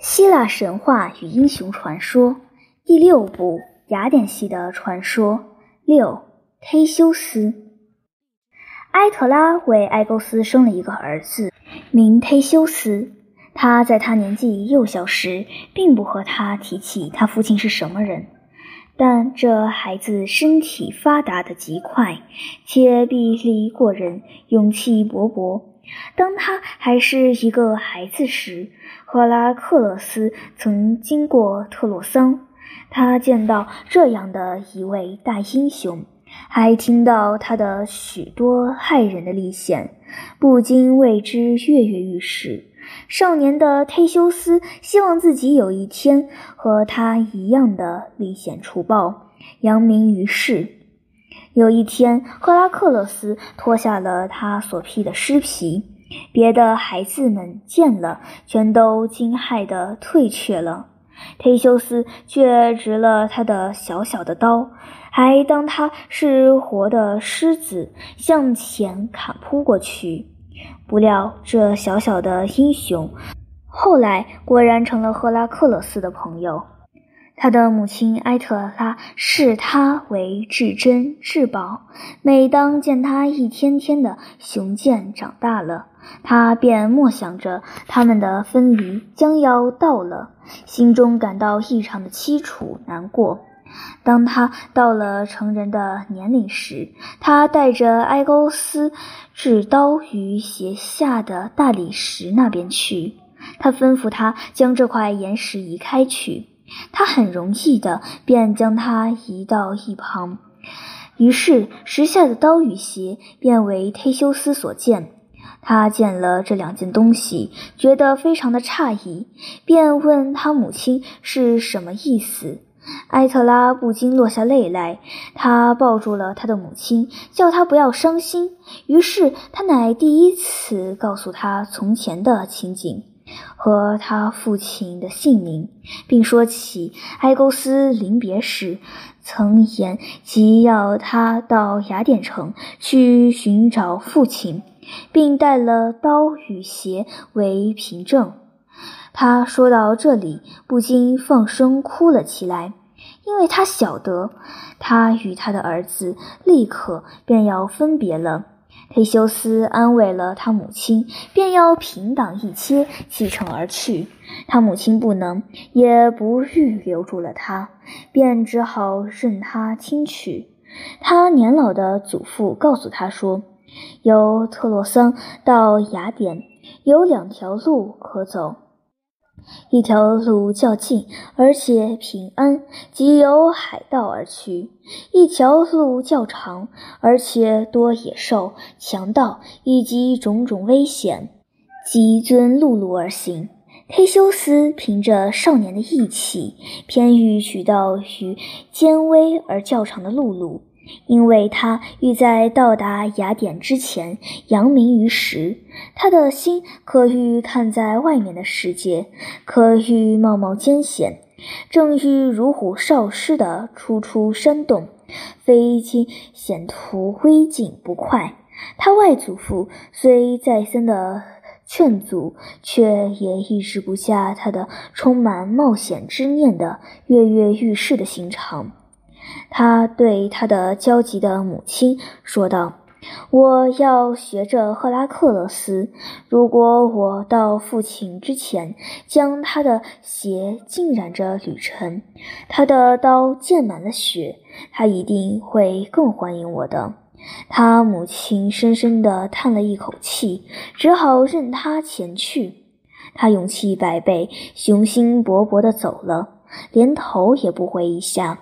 希腊神话与英雄传说第六部雅典系的传说六忒修斯。埃特拉为埃勾斯生了一个儿子，名忒修斯。他在他年纪幼小时，并不和他提起他父亲是什么人，但这孩子身体发达的极快，且臂力过人，勇气勃勃。当他还是一个孩子时，赫拉克勒斯曾经过特洛桑，他见到这样的一位大英雄，还听到他的许多骇人的历险，不禁为之跃跃欲试。少年的忒修斯希望自己有一天和他一样的历险除暴，扬名于世。有一天，赫拉克勒斯脱下了他所披的尸皮，别的孩子们见了，全都惊骇地退却了。忒修斯却执了他的小小的刀，还当他是活的狮子，向前砍扑过去。不料，这小小的英雄后来果然成了赫拉克勒斯的朋友。他的母亲埃特拉视他为至珍至宝，每当见他一天天的雄健长大了，他便默想着他们的分离将要到了，心中感到异常的凄楚难过。当他到了成人的年龄时，他带着埃勾斯至刀于斜下的大理石那边去，他吩咐他将这块岩石移开去。他很容易的便将它移到一旁，于是石下的刀与鞋便为忒修斯所见。他见了这两件东西，觉得非常的诧异，便问他母亲是什么意思。埃特拉不禁落下泪来，他抱住了他的母亲，叫他不要伤心。于是他乃第一次告诉他从前的情景。和他父亲的姓名，并说起埃勾斯临别时曾言即要他到雅典城去寻找父亲，并带了刀与鞋为凭证。他说到这里，不禁放声哭了起来，因为他晓得他与他的儿子立刻便要分别了。忒修斯安慰了他母亲，便要平挡一切，启程而去。他母亲不能，也不欲留住了他，便只好任他轻取。他年老的祖父告诉他说：“由特洛桑到雅典，有两条路可走。”一条路较近，而且平安，即由海道而去；一条路较长，而且多野兽、强盗以及种种危险，即遵陆路而行。忒修斯凭着少年的义气，偏欲取道于艰危而较长的陆路。因为他欲在到达雅典之前扬名于时，他的心可欲看在外面的世界，可欲冒冒艰险，正欲如虎少狮的出出山洞，非经险途危境不快。他外祖父虽再三的劝阻，却也抑制不下他的充满冒险之念的跃跃欲试的心肠。他对他的焦急的母亲说道：“我要学着赫拉克勒斯。如果我到父亲之前将他的鞋浸染着旅程，他的刀溅满了血，他一定会更欢迎我的。”他母亲深深地叹了一口气，只好任他前去。他勇气百倍，雄心勃勃地走了，连头也不回一下。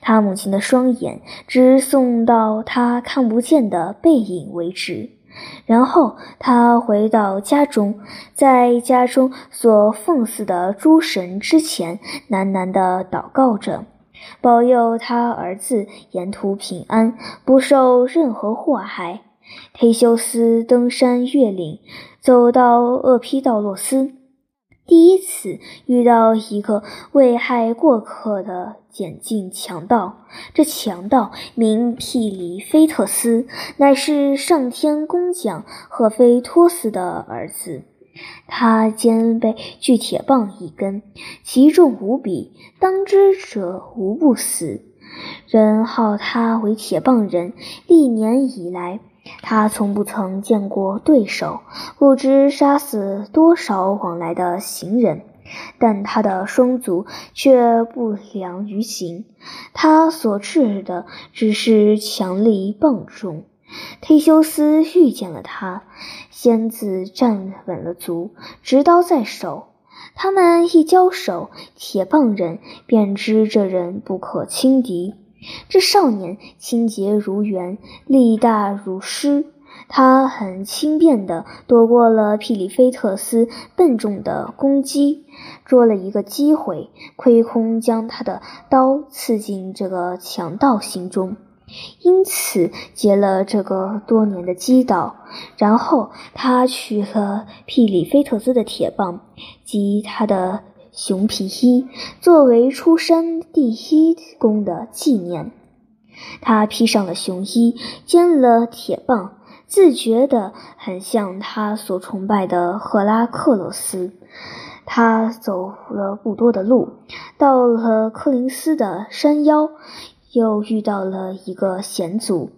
他母亲的双眼只送到他看不见的背影为止，然后他回到家中，在家中所奉祀的诸神之前喃喃地祷告着，保佑他儿子沿途平安，不受任何祸害。忒修斯登山越岭，走到厄披道洛斯。第一次遇到一个危害过客的简净强盗，这强盗名庇里菲特斯，乃是上天工匠赫菲托斯的儿子。他肩背巨铁棒一根，其重无比，当之者无不死。人号他为铁棒人，历年以来，他从不曾见过对手，不知杀死多少往来的行人。但他的双足却不良于行，他所制的只是强力棒重。忒修斯遇见了他，先自站稳了足，执刀在手。他们一交手，铁棒人便知这人不可轻敌。这少年清洁如圆，力大如狮。他很轻便地躲过了皮里菲特斯笨重的攻击，捉了一个机会，亏空将他的刀刺进这个强盗心中。因此结了这个多年的击盗，然后他取了皮里菲特斯的铁棒及他的熊皮衣，作为出山第一功的纪念。他披上了熊衣，兼了铁棒，自觉得很像他所崇拜的赫拉克勒斯。他走了不多的路，到了柯林斯的山腰。又遇到了一个险阻，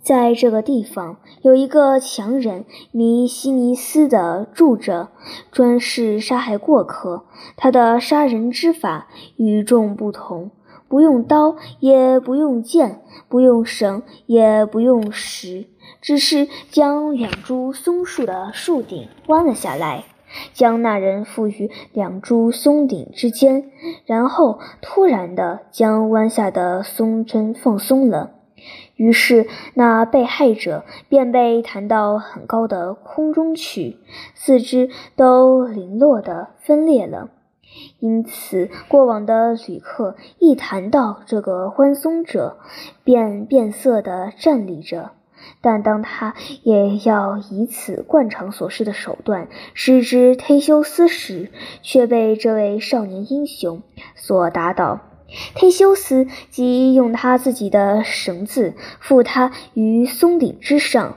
在这个地方有一个强人米西尼斯的住着，专是杀害过客。他的杀人之法与众不同，不用刀，也不用剑，不用绳，也不用石，只是将两株松树的树顶弯了下来。将那人缚于两株松顶之间，然后突然地将弯下的松针放松了。于是那被害者便被弹到很高的空中去，四肢都零落的分裂了。因此，过往的旅客一谈到这个欢松者，便变色的站立着。但当他也要以此惯常所施的手段施之忒修斯时，却被这位少年英雄所打倒。忒修斯即用他自己的绳子缚他于松顶之上，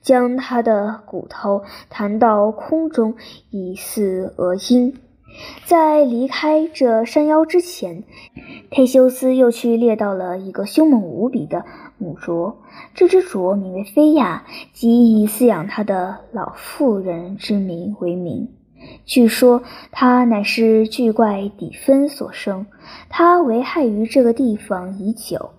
将他的骨头弹到空中，以似鹅鹰。在离开这山腰之前，忒修斯又去猎到了一个凶猛无比的母啄。这只啄名为菲亚，即以饲养它的老妇人之名为名。据说它乃是巨怪底芬所生，它危害于这个地方已久。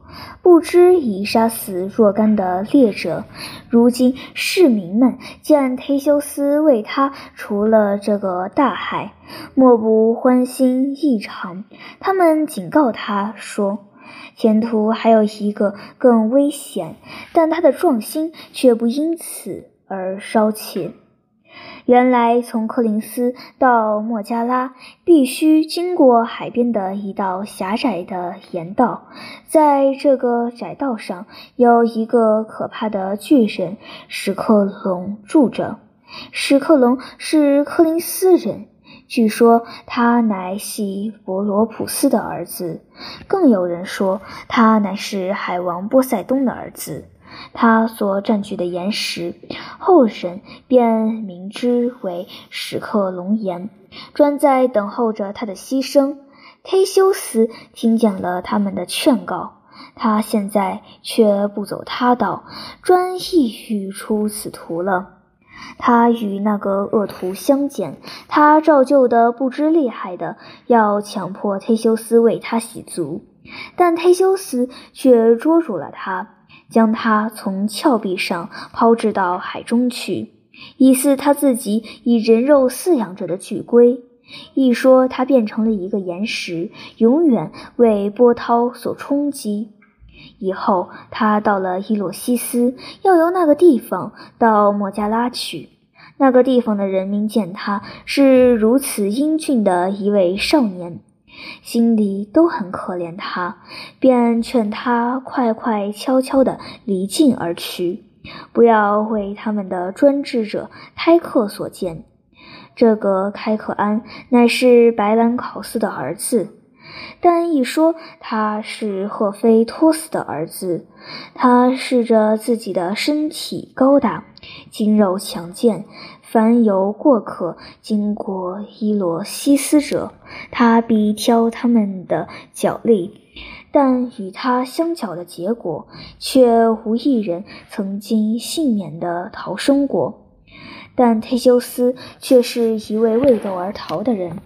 不知已杀死若干的猎者，如今市民们见忒修斯为他除了这个大害，莫不欢心异常。他们警告他说：“前途还有一个更危险，但他的壮心却不因此而稍怯。”原来，从柯林斯到莫加拉必须经过海边的一道狭窄的岩道，在这个窄道上有一个可怕的巨人史克龙住着。史克龙是柯林斯人，据说他乃系伯罗普斯的儿子，更有人说他乃是海王波塞冬的儿子。他所占据的岩石，后人便名之为史克龙岩，专在等候着他的牺牲。忒修斯听见了他们的劝告，他现在却不走他道，专意欲出此途了。他与那个恶徒相见，他照旧的不知厉害的要强迫忒修斯为他洗足，但忒修斯却捉住了他。将他从峭壁上抛掷到海中去，以似他自己以人肉饲养着的巨龟。一说他变成了一个岩石，永远为波涛所冲击。以后他到了伊洛西斯，要由那个地方到莫加拉去。那个地方的人民见他是如此英俊的一位少年。心里都很可怜他，便劝他快快悄悄地离境而去，不要为他们的专制者开克所见。这个开克安乃是白兰考斯的儿子，但一说他是赫菲托斯的儿子，他恃着自己的身体高大、筋肉强健，凡有过客经过伊洛西斯者，他必挑他们的脚力。但与他相较的结果，却无一人曾经幸免的逃生过。但忒修斯却是一位为斗而逃的人。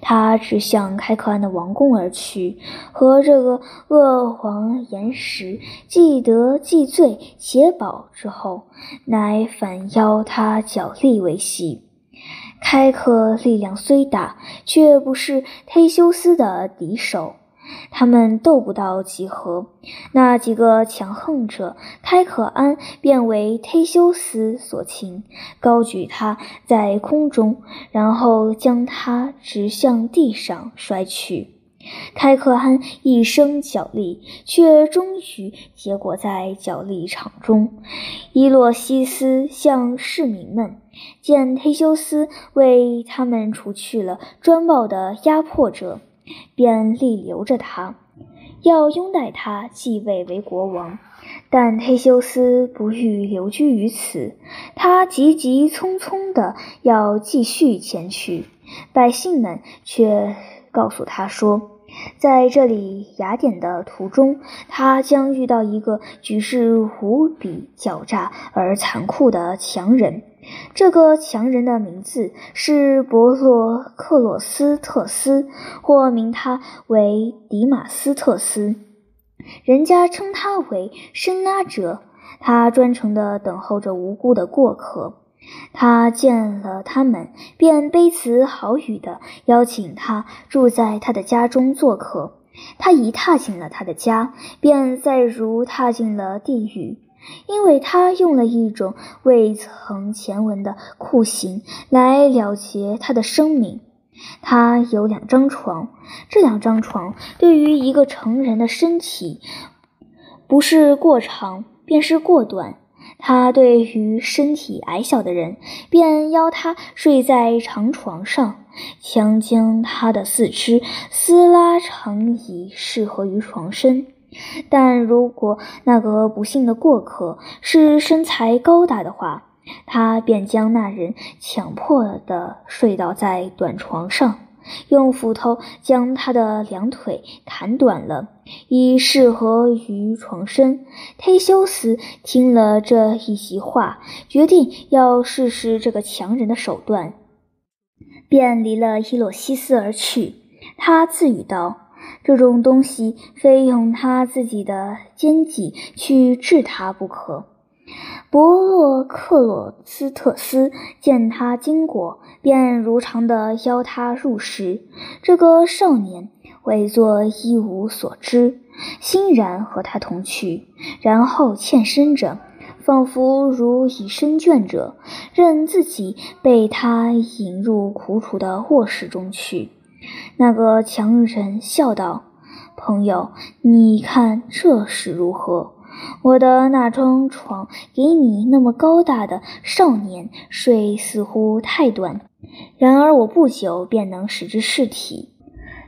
他直向开克安的王宫而去，和这个恶皇言时，既得既罪且饱之后，乃反邀他角力为戏。开克力量虽大，却不是忒修斯的敌手。他们斗不到几合，那几个强横者，开可安便为忒修斯所擒，高举他在空中，然后将他直向地上摔去。开可安一生角力，却终于结果在角力场中。伊洛西斯向市民们见忒修斯为他们除去了专暴的压迫者。便立留着他，要拥戴他继位为国王。但忒修斯不欲留居于此，他急急匆匆的要继续前去。百姓们却告诉他说，在这里雅典的途中，他将遇到一个举世无比狡诈而残酷的强人。这个强人的名字是伯洛克洛斯特斯，或名他为迪马斯特斯。人家称他为深拉者，他专程的等候着无辜的过客。他见了他们，便卑辞好语的邀请他住在他的家中做客。他一踏进了他的家，便再如踏进了地狱。因为他用了一种未曾前闻的酷刑来了结他的生命。他有两张床，这两张床对于一个成人的身体，不是过长便是过短。他对于身体矮小的人，便邀他睡在长床上，强将他的四肢撕拉长以适合于床身。但如果那个不幸的过客是身材高大的话，他便将那人强迫地睡倒在短床上，用斧头将他的两腿砍短了，以适合于床身。忒修斯听了这一席话，决定要试试这个强人的手段，便离了伊洛西斯而去。他自语道。这种东西非用他自己的奸计去治他不可。伯洛克洛斯特斯见他经过，便如常的邀他入室。这个少年伪作一无所知，欣然和他同去，然后欠身着，仿佛如以身倦者，任自己被他引入苦楚的卧室中去。那个强人笑道：“朋友，你看这是如何？我的那张床给你那么高大的少年睡，似乎太短。然而我不久便能使之释体。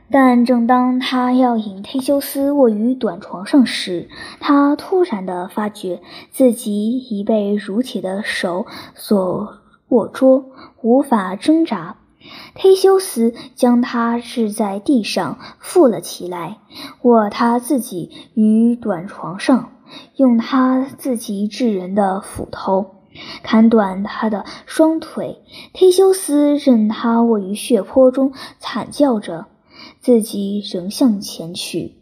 但正当他要引忒修斯卧于短床上时，他突然的发觉自己已被如铁的手所握捉，无法挣扎。”忒修斯将他置在地上，扶了起来，卧他自己于短床上，用他自己制人的斧头砍断他的双腿。忒修斯任他卧于血泊中，惨叫着，自己仍向前去。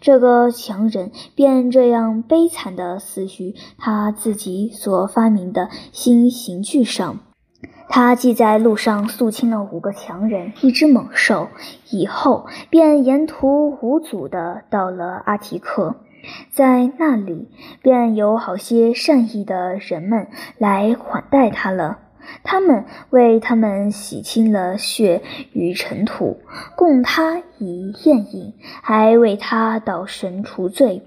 这个强人便这样悲惨地死于他自己所发明的新刑具上。他既在路上肃清了五个强人、一只猛兽，以后便沿途无阻地到了阿提克，在那里便有好些善意的人们来款待他了。他们为他们洗清了血与尘土，供他以宴饮，还为他祷神除罪。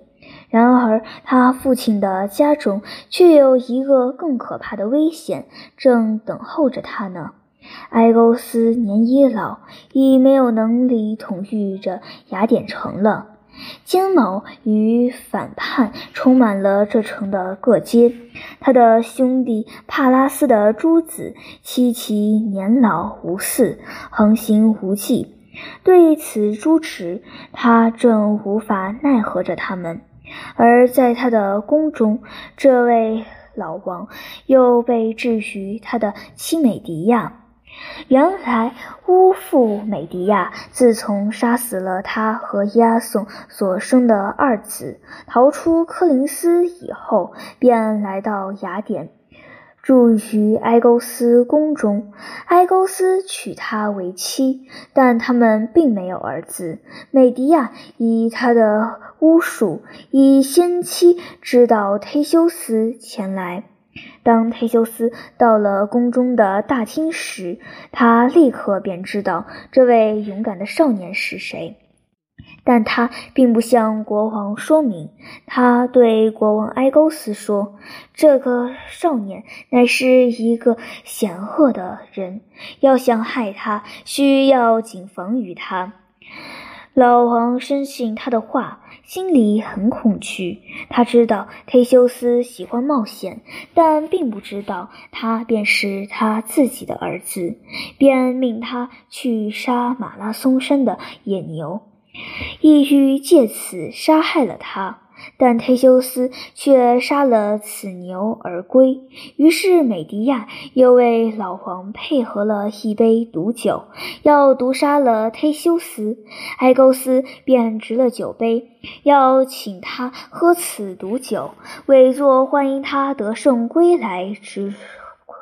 然而，他父亲的家中却有一个更可怕的危险正等候着他呢。埃勾斯年已老，已没有能力统御着雅典城了。奸谋与反叛充满了这城的各街。他的兄弟帕拉斯的诸子七其年老无嗣，横行无忌。对此诸持，他正无法奈何着他们。而在他的宫中，这位老王又被置于他的妻美迪亚。原来巫妇美迪亚自从杀死了他和押送所生的二子，逃出科林斯以后，便来到雅典，住于埃勾斯宫中。埃勾斯娶她为妻，但他们并没有儿子。美狄亚以他的巫术，以先妻知道忒修斯前来。当忒修斯到了宫中的大厅时，他立刻便知道这位勇敢的少年是谁，但他并不向国王说明。他对国王埃勾斯说：“这个少年乃是一个险恶的人，要想害他，需要谨防于他。”老王深信他的话。心里很恐惧，他知道忒修斯喜欢冒险，但并不知道他便是他自己的儿子，便命他去杀马拉松山的野牛，意欲借此杀害了他。但忒修斯却杀了此牛而归。于是美迪亚又为老王配合了一杯毒酒，要毒杀了忒修斯。埃勾斯便执了酒杯，要请他喝此毒酒，伪作欢迎他得胜归来之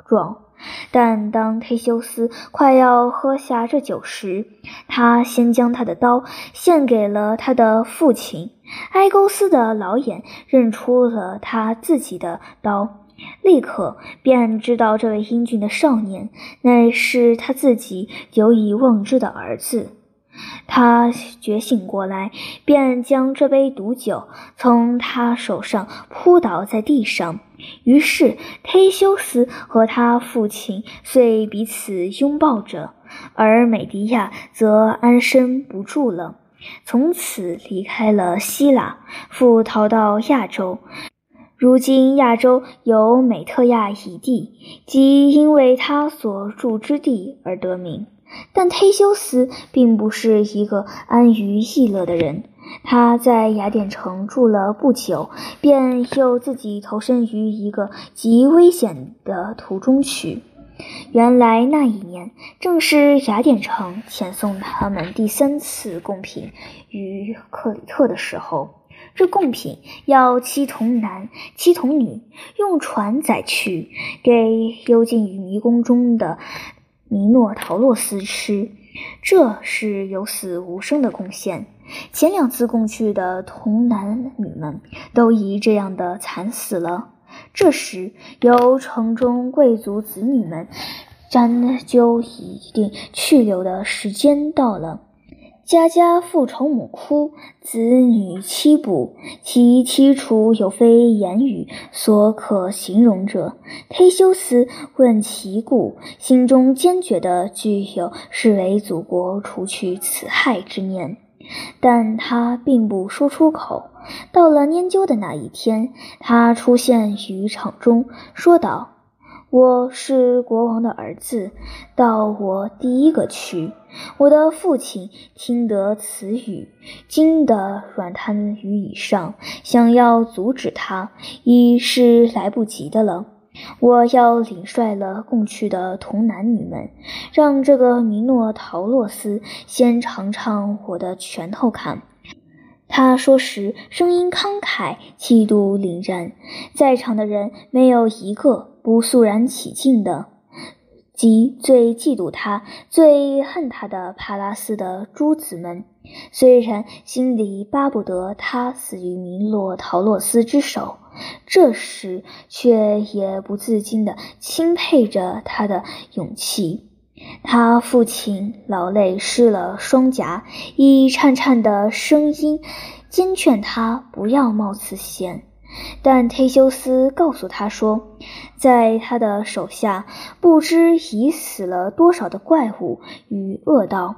状。但当忒修斯快要喝下这酒时，他先将他的刀献给了他的父亲。埃勾斯的老眼认出了他自己的刀，立刻便知道这位英俊的少年乃是他自己久已忘之的儿子。他觉醒过来，便将这杯毒酒从他手上扑倒在地上。于是，忒修斯和他父亲遂彼此拥抱着，而美迪亚则安身不住了。从此离开了希腊，复逃到亚洲。如今亚洲有美特亚一地，即因为他所住之地而得名。但忒修斯并不是一个安于逸乐的人，他在雅典城住了不久，便又自己投身于一个极危险的途中去。原来那一年正是雅典城遣送他们第三次贡品与克里特的时候。这贡品要七童男七童女用船载去，给幽禁于迷宫中的米诺陶洛斯吃。这是有死无生的贡献。前两次共去的童男女们都以这样的惨死了。这时，由城中贵族子女们占究一定去留的时间到了。家家父仇母哭，子女妻不，其凄楚有非言语所可形容者。忒修斯问其故，心中坚决的具有视为祖国除去此害之念，但他并不说出口。到了研究的那一天，他出现于场中，说道：“我是国王的儿子，到我第一个去。”我的父亲听得此语，惊得软瘫于椅上，想要阻止他，已是来不及的了。我要领率了共去的童男女们，让这个米诺陶洛斯先尝尝我的拳头看。他说时，声音慷慨，气度凛然，在场的人没有一个不肃然起敬的。即最嫉妒他、最恨他的帕拉斯的诸子们，虽然心里巴不得他死于米诺陶洛斯之手，这时却也不自禁地钦佩着他的勇气。他父亲老泪湿了双颊，以颤颤的声音坚劝他不要冒此险。但忒修斯告诉他说，在他的手下不知已死了多少的怪物与恶道。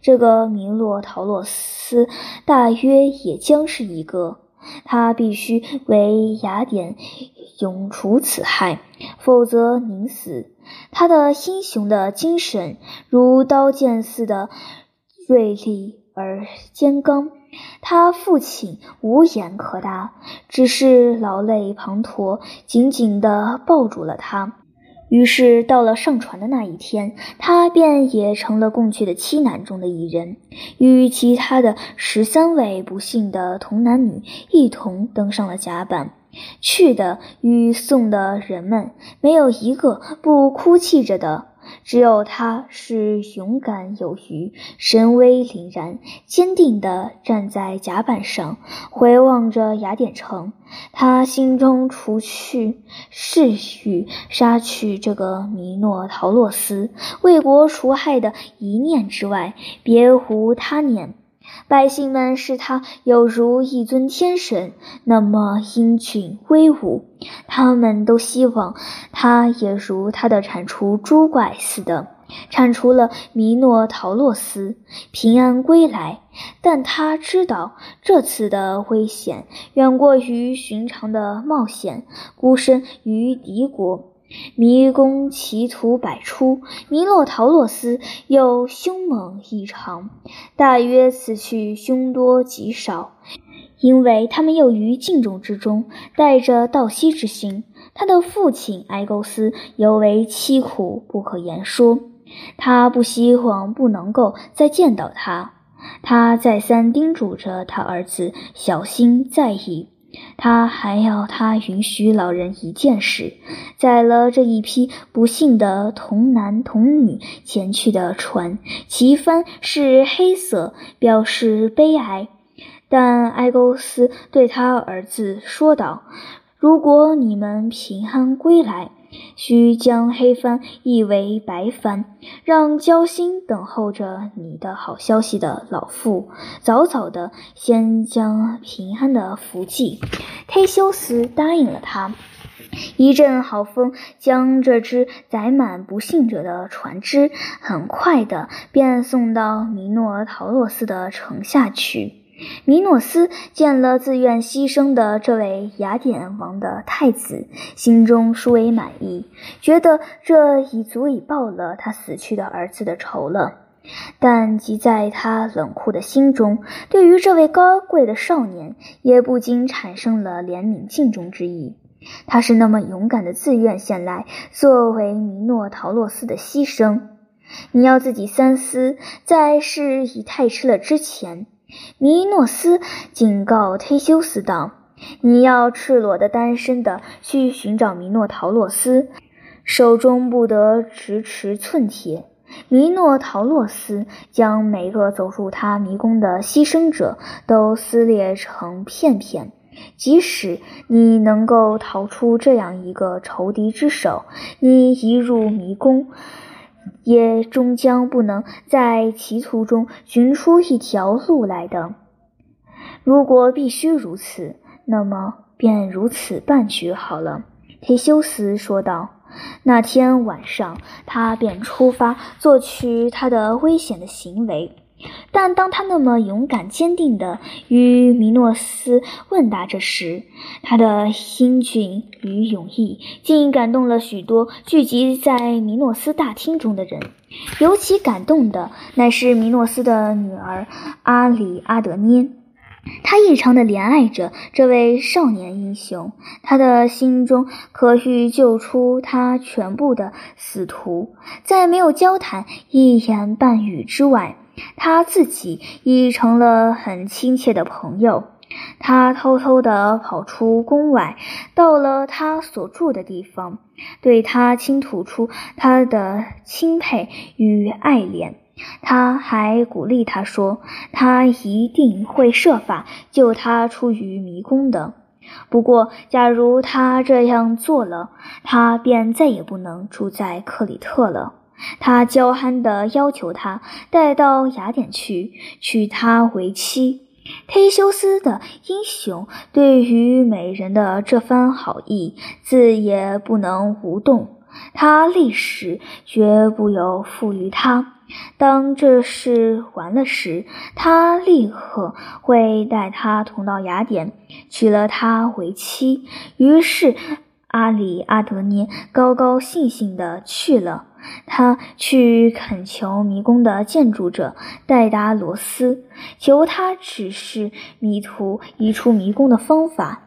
这个弥洛陶洛斯大约也将是一个。他必须为雅典永除此害，否则宁死。他的英雄的精神如刀剑似的锐利而坚刚。他父亲无言可答，只是老泪滂沱，紧紧地抱住了他。于是到了上船的那一天，他便也成了共去的七男中的一人，与其他的十三位不幸的童男女一同登上了甲板。去的与送的人们，没有一个不哭泣着的。只有他是勇敢有余、神威凛然、坚定地站在甲板上，回望着雅典城。他心中除去誓欲杀去这个弥诺陶洛斯、为国除害的一念之外，别无他念。百姓们视他有如一尊天神，那么英俊威武。他们都希望他也如他的铲除诸怪似的，铲除了弥诺陶洛斯，平安归来。但他知道这次的危险远过于寻常的冒险，孤身于敌国。迷宫奇图百出，弥诺陶洛斯又凶猛异常，大约此去凶多吉少，因为他们又于敬重之中带着道息之心。他的父亲埃勾斯尤为凄苦不可言说，他不希望不能够再见到他，他再三叮嘱着他儿子小心在意。他还要他允许老人一件事：载了这一批不幸的童男童女前去的船，旗帆是黑色，表示悲哀。但埃勾斯对他儿子说道：“如果你们平安归来。”需将黑帆译为白帆，让交心等候着你的好消息的老妇早早的先将平安的福气。忒修斯答应了他。一阵好风将这只载满不幸者的船只，很快的便送到米诺陶洛斯的城下去。米诺斯见了自愿牺牲的这位雅典王的太子，心中殊为满意，觉得这已足以报了他死去的儿子的仇了。但即在他冷酷的心中，对于这位高贵的少年，也不禁产生了怜悯敬重之意。他是那么勇敢的，自愿献来作为米诺陶洛斯的牺牲。你要自己三思，在事已太迟了之前。尼诺斯警告忒修斯道：“你要赤裸的、单身的去寻找米诺陶洛斯，手中不得直持寸铁。米诺陶洛斯将每个走入他迷宫的牺牲者都撕裂成片片。即使你能够逃出这样一个仇敌之手，你一入迷宫。”也终将不能在歧途中寻出一条路来的。如果必须如此，那么便如此办去好了。”忒修斯说道。那天晚上，他便出发，做去他的危险的行为。但当他那么勇敢坚定地与米诺斯问答着时，他的英俊与勇毅竟感动了许多聚集在米诺斯大厅中的人。尤其感动的乃是米诺斯的女儿阿里阿德涅，她异常的怜爱着这位少年英雄，他的心中可欲救出他全部的死徒，在没有交谈一言半语之外。他自己已成了很亲切的朋友。他偷偷地跑出宫外，到了他所住的地方，对他倾吐出他的钦佩与爱怜。他还鼓励他说：“他一定会设法救他出于迷宫的。不过，假如他这样做了，他便再也不能住在克里特了。”他娇憨地要求他带到雅典去，娶她为妻。忒修斯的英雄对于美人的这番好意，自也不能无动。他立誓绝不由负于他。当这事完了时，他立刻会带她同到雅典，娶了她为妻。于是，阿里阿德涅高高兴兴地去了。他去恳求迷宫的建筑者戴达罗斯，求他指示迷途移出迷宫的方法。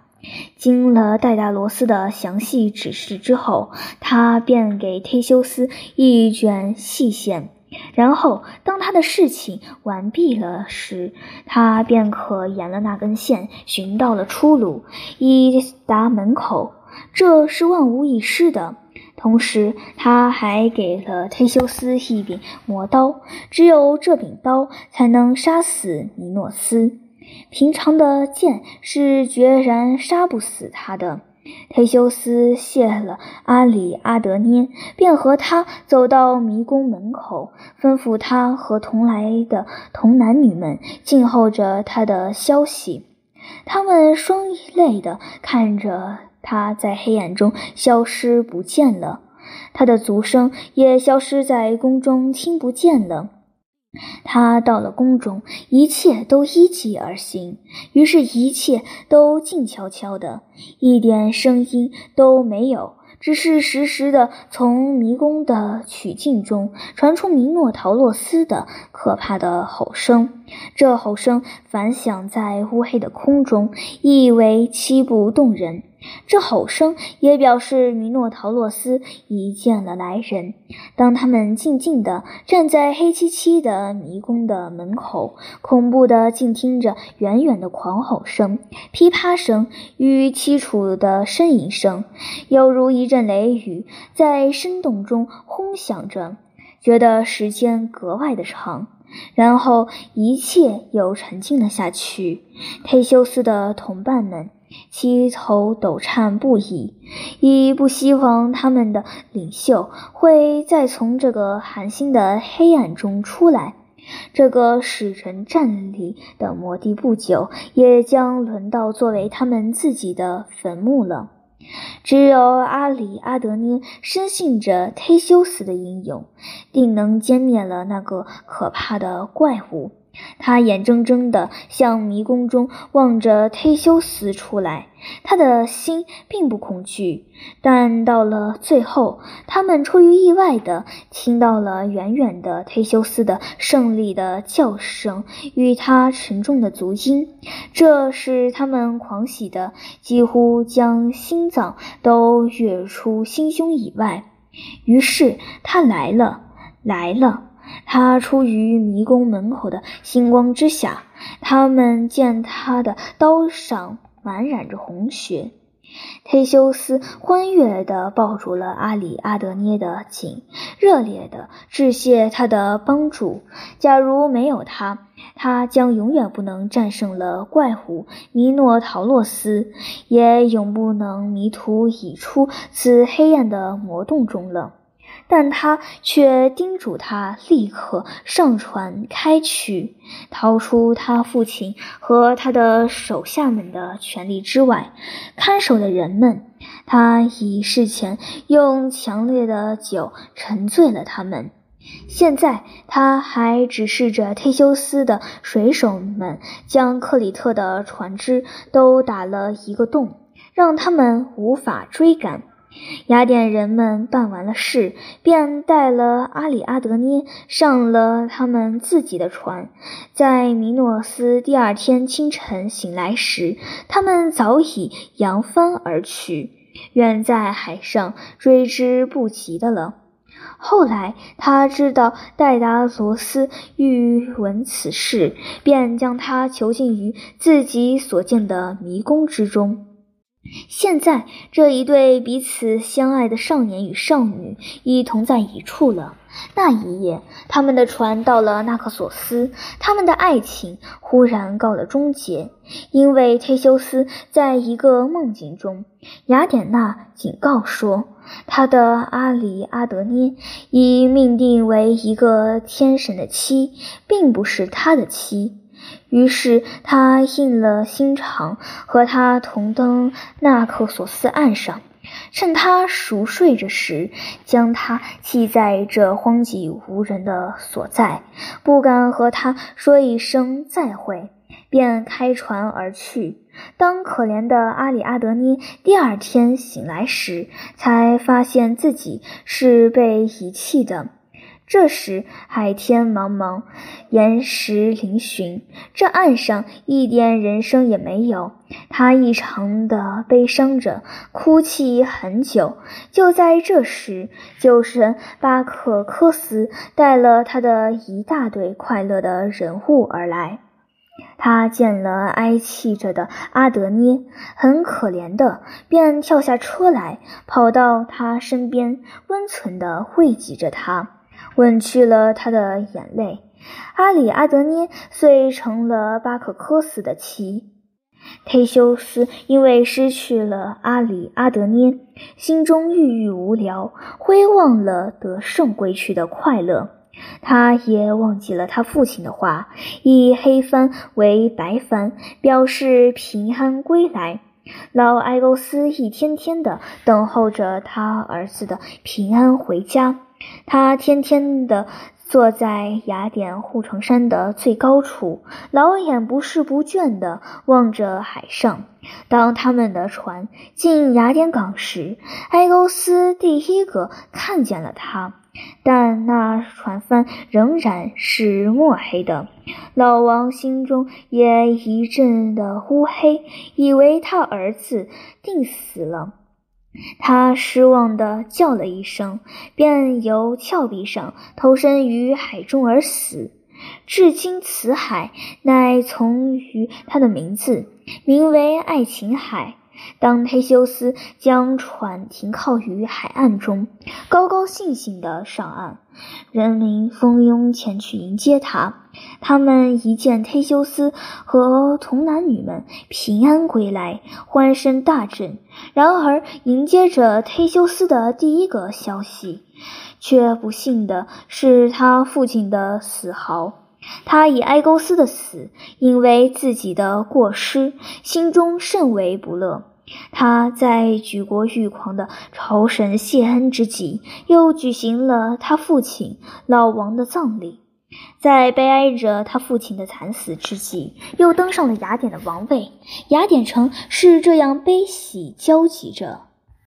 经了戴达罗斯的详细指示之后，他便给忒修斯一卷细线。然后，当他的事情完毕了时，他便可沿了那根线寻到了出路，以达门口。这是万无一失的。同时，他还给了忒修斯一柄魔刀，只有这柄刀才能杀死米诺斯，平常的剑是决然杀不死他的。忒修斯谢了阿里阿德涅，便和他走到迷宫门口，吩咐他和同来的童男女们静候着他的消息。他们双泪地看着他在黑暗中消失不见了，他的足声也消失在宫中，听不见了。他到了宫中，一切都依计而行，于是，一切都静悄悄的，一点声音都没有，只是时时的从迷宫的曲径中传出米诺陶洛斯的可怕的吼声。这吼声反响在乌黑的空中，意为凄不动人。这吼声也表示米诺陶洛斯已见了来人。当他们静静地站在黑漆漆的迷宫的门口，恐怖地静听着远远的狂吼声、噼啪声与凄楚的呻吟声，犹如一阵雷雨在深洞中轰响着，觉得时间格外的长。然后一切又沉静了下去。忒修斯的同伴们。七头抖颤不已，已不希望他们的领袖会再从这个寒心的黑暗中出来。这个使人站立的魔地不久也将轮到作为他们自己的坟墓了。只有阿里阿德涅深信着忒修斯的英勇，定能歼灭了那个可怕的怪物。他眼睁睁地向迷宫中望着忒修斯出来，他的心并不恐惧。但到了最后，他们出于意外地听到了远远的忒修斯的胜利的叫声与他沉重的足音，这使他们狂喜的几乎将心脏都跃出心胸以外。于是他来了，来了。他出于迷宫门口的星光之下，他们见他的刀上满染着红血。忒修斯欢悦地抱住了阿里阿德涅的颈，热烈地致谢他的帮助。假如没有他，他将永远不能战胜了怪物米诺陶洛斯，也永不能迷途已出此黑暗的魔洞中了。但他却叮嘱他立刻上船开去，逃出他父亲和他的手下们的权力之外。看守的人们，他已事前用强烈的酒沉醉了他们。现在他还指示着忒修斯的水手们，将克里特的船只都打了一个洞，让他们无法追赶。雅典人们办完了事，便带了阿里阿德涅上了他们自己的船。在米诺斯第二天清晨醒来时，他们早已扬帆而去，远在海上，追之不及的了。后来他知道戴达罗斯欲闻此事，便将他囚禁于自己所建的迷宫之中。现在，这一对彼此相爱的少年与少女已同在一处了。那一夜，他们的船到了纳克索斯，他们的爱情忽然告了终结，因为忒修斯在一个梦境中，雅典娜警告说，他的阿里阿德涅已命定为一个天神的妻，并不是他的妻。于是他硬了心肠，和他同登纳克索斯岸上，趁他熟睡着时，将他弃在这荒寂无人的所在，不敢和他说一声再会，便开船而去。当可怜的阿里阿德涅第二天醒来时，才发现自己是被遗弃的。这时海天茫茫，岩石嶙峋，这岸上一点人声也没有。他异常的悲伤着，哭泣很久。就在这时，酒神巴克科斯带了他的一大堆快乐的人物而来。他见了哀泣着的阿德涅，很可怜的，便跳下车来，跑到他身边，温存的慰藉着他。吻去了他的眼泪，阿里阿德涅遂成了巴克科斯的妻。忒修斯因为失去了阿里阿德涅，心中郁郁无聊，挥忘了得胜归去的快乐。他也忘记了他父亲的话，以黑帆为白帆，表示平安归来。老埃勾斯一天天的等候着他儿子的平安回家。他天天的坐在雅典护城山的最高处，老眼不视不倦的望着海上。当他们的船进雅典港时，埃勾斯第一个看见了他，但那船帆仍然是墨黑的。老王心中也一阵的乌黑，以为他儿子定死了。他失望地叫了一声，便由峭壁上投身于海中而死。至今，此海乃从于他的名字，名为爱琴海。当忒修斯将船停靠于海岸中，高高兴兴地上岸，人民蜂拥前去迎接他。他们一见忒修斯和童男女们平安归来，欢声大振。然而，迎接着忒修斯的第一个消息，却不幸的是他父亲的死毫。他以埃勾斯的死，因为自己的过失，心中甚为不乐。他在举国欲狂的朝神谢恩之际，又举行了他父亲老王的葬礼。在悲哀着他父亲的惨死之际，又登上了雅典的王位。雅典城是这样悲喜交集着。